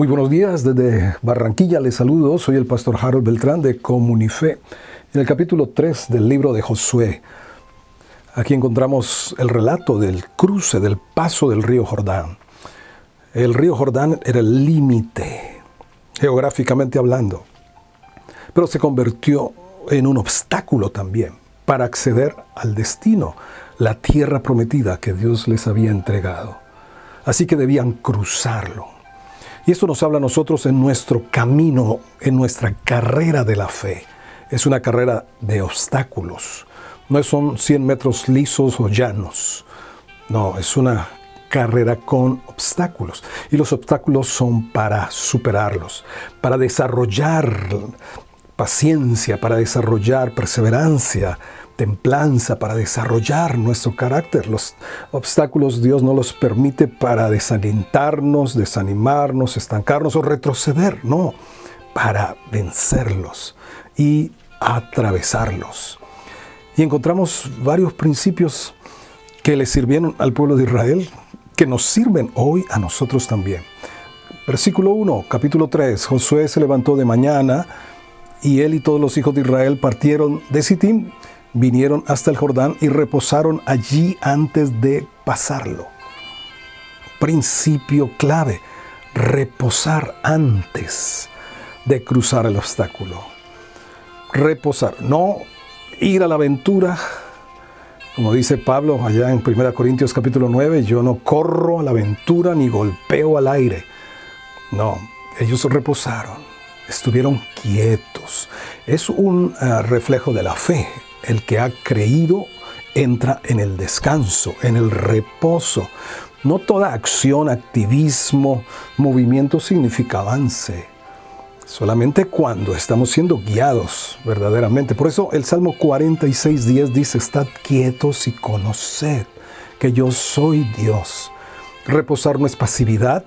Muy buenos días desde Barranquilla, les saludo, soy el pastor Harold Beltrán de Comunife. En el capítulo 3 del libro de Josué, aquí encontramos el relato del cruce, del paso del río Jordán. El río Jordán era el límite, geográficamente hablando, pero se convirtió en un obstáculo también para acceder al destino, la tierra prometida que Dios les había entregado. Así que debían cruzarlo. Y esto nos habla a nosotros en nuestro camino, en nuestra carrera de la fe. Es una carrera de obstáculos. No son 100 metros lisos o llanos. No, es una carrera con obstáculos. Y los obstáculos son para superarlos, para desarrollar paciencia, para desarrollar perseverancia, templanza, para desarrollar nuestro carácter. Los obstáculos Dios no los permite para desalentarnos, desanimarnos, estancarnos o retroceder, no, para vencerlos y atravesarlos. Y encontramos varios principios que le sirvieron al pueblo de Israel, que nos sirven hoy a nosotros también. Versículo 1, capítulo 3, Josué se levantó de mañana y él y todos los hijos de Israel partieron de Sittim vinieron hasta el Jordán y reposaron allí antes de pasarlo. Principio clave, reposar antes de cruzar el obstáculo. Reposar, no ir a la aventura, como dice Pablo allá en 1 Corintios capítulo 9, yo no corro a la aventura ni golpeo al aire. No, ellos reposaron, estuvieron quietos. Es un uh, reflejo de la fe, el que ha creído entra en el descanso, en el reposo. No toda acción, activismo, movimiento significa avance. Solamente cuando estamos siendo guiados verdaderamente. Por eso el Salmo 46.10 dice, estad quietos y conoced que yo soy Dios. Reposar no es pasividad,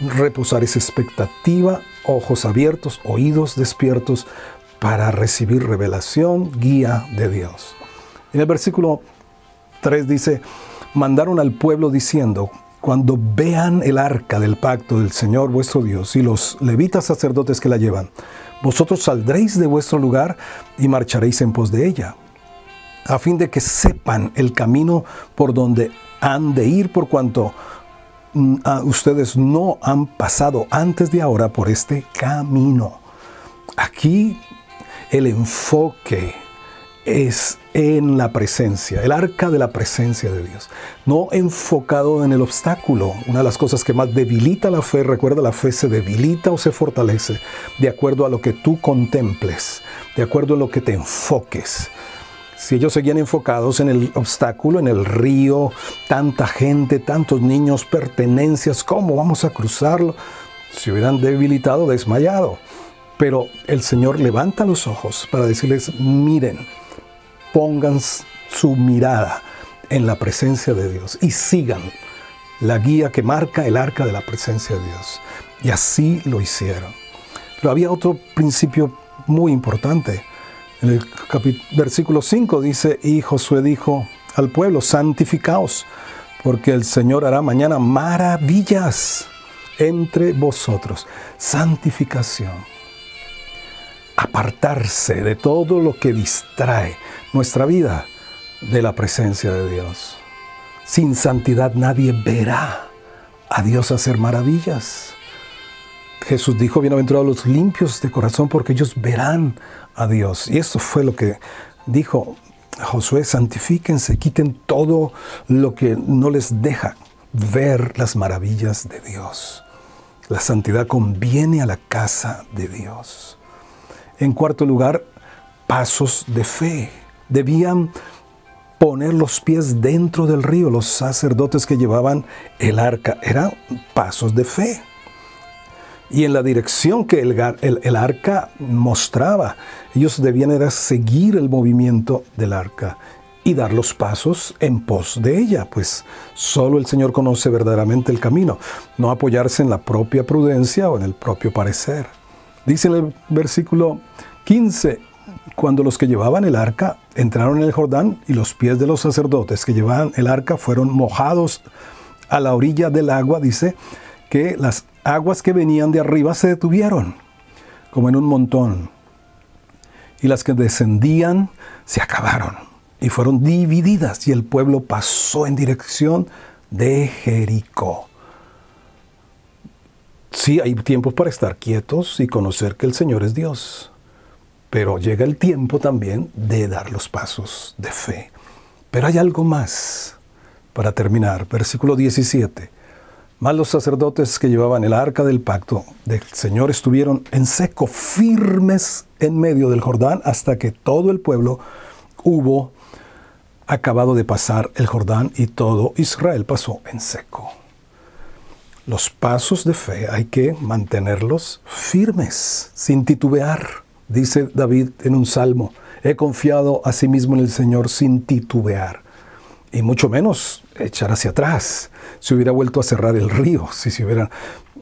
reposar es expectativa, ojos abiertos, oídos despiertos para recibir revelación, guía de Dios. En el versículo 3 dice, mandaron al pueblo diciendo, cuando vean el arca del pacto del Señor vuestro Dios y los levitas sacerdotes que la llevan, vosotros saldréis de vuestro lugar y marcharéis en pos de ella, a fin de que sepan el camino por donde han de ir, por cuanto mm, ustedes no han pasado antes de ahora por este camino. Aquí el enfoque es en la presencia, el arca de la presencia de Dios, no enfocado en el obstáculo. Una de las cosas que más debilita la fe, recuerda, la fe se debilita o se fortalece de acuerdo a lo que tú contemples, de acuerdo a lo que te enfoques. Si ellos seguían enfocados en el obstáculo, en el río, tanta gente, tantos niños, pertenencias, ¿cómo vamos a cruzarlo? Se hubieran debilitado, desmayado. Pero el Señor levanta los ojos para decirles, miren, pongan su mirada en la presencia de Dios y sigan la guía que marca el arca de la presencia de Dios. Y así lo hicieron. Pero había otro principio muy importante. En el versículo 5 dice, y Josué dijo al pueblo, santificaos, porque el Señor hará mañana maravillas entre vosotros. Santificación apartarse de todo lo que distrae nuestra vida de la presencia de Dios. Sin santidad nadie verá a Dios hacer maravillas. Jesús dijo, bienaventurados los limpios de corazón porque ellos verán a Dios. Y eso fue lo que dijo Josué, santifíquense, quiten todo lo que no les deja ver las maravillas de Dios. La santidad conviene a la casa de Dios. En cuarto lugar, pasos de fe. Debían poner los pies dentro del río los sacerdotes que llevaban el arca. Eran pasos de fe. Y en la dirección que el, arca mostraba, ellos debían seguir el movimiento del arca y dar los pasos en pos de ella, pues solo el Señor conoce verdaderamente el camino, no apoyarse en la propia prudencia o en el propio parecer. Dice el versículo 15, cuando los que llevaban el arca entraron en el Jordán y los pies de los sacerdotes que llevaban el arca fueron mojados a la orilla del agua, dice que las aguas que venían de arriba se detuvieron, como en un montón, y las que descendían se acabaron y fueron divididas, y el pueblo pasó en dirección de Jericó. Sí, hay tiempos para estar quietos y conocer que el Señor es Dios, pero llega el tiempo también de dar los pasos de fe. Pero hay algo más para terminar. Versículo 17. Más los sacerdotes que llevaban el arca del pacto del Señor estuvieron en seco, firmes en medio del Jordán, hasta que todo el pueblo hubo acabado de pasar el Jordán y todo Israel pasó en seco. Los pasos de fe hay que mantenerlos firmes, sin titubear, dice David en un salmo. He confiado a sí mismo en el Señor sin titubear y mucho menos echar hacia atrás. Se hubiera vuelto a cerrar el río si se hubieran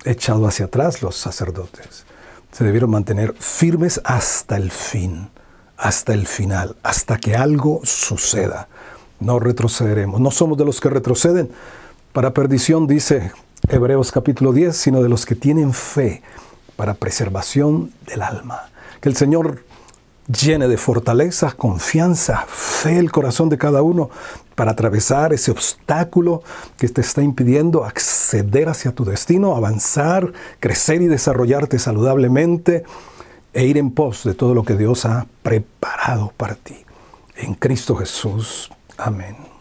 echado hacia atrás los sacerdotes. Se debieron mantener firmes hasta el fin, hasta el final, hasta que algo suceda. No retrocederemos. No somos de los que retroceden para perdición, dice Hebreos capítulo 10, sino de los que tienen fe para preservación del alma. Que el Señor llene de fortaleza, confianza, fe el corazón de cada uno para atravesar ese obstáculo que te está impidiendo acceder hacia tu destino, avanzar, crecer y desarrollarte saludablemente e ir en pos de todo lo que Dios ha preparado para ti. En Cristo Jesús. Amén.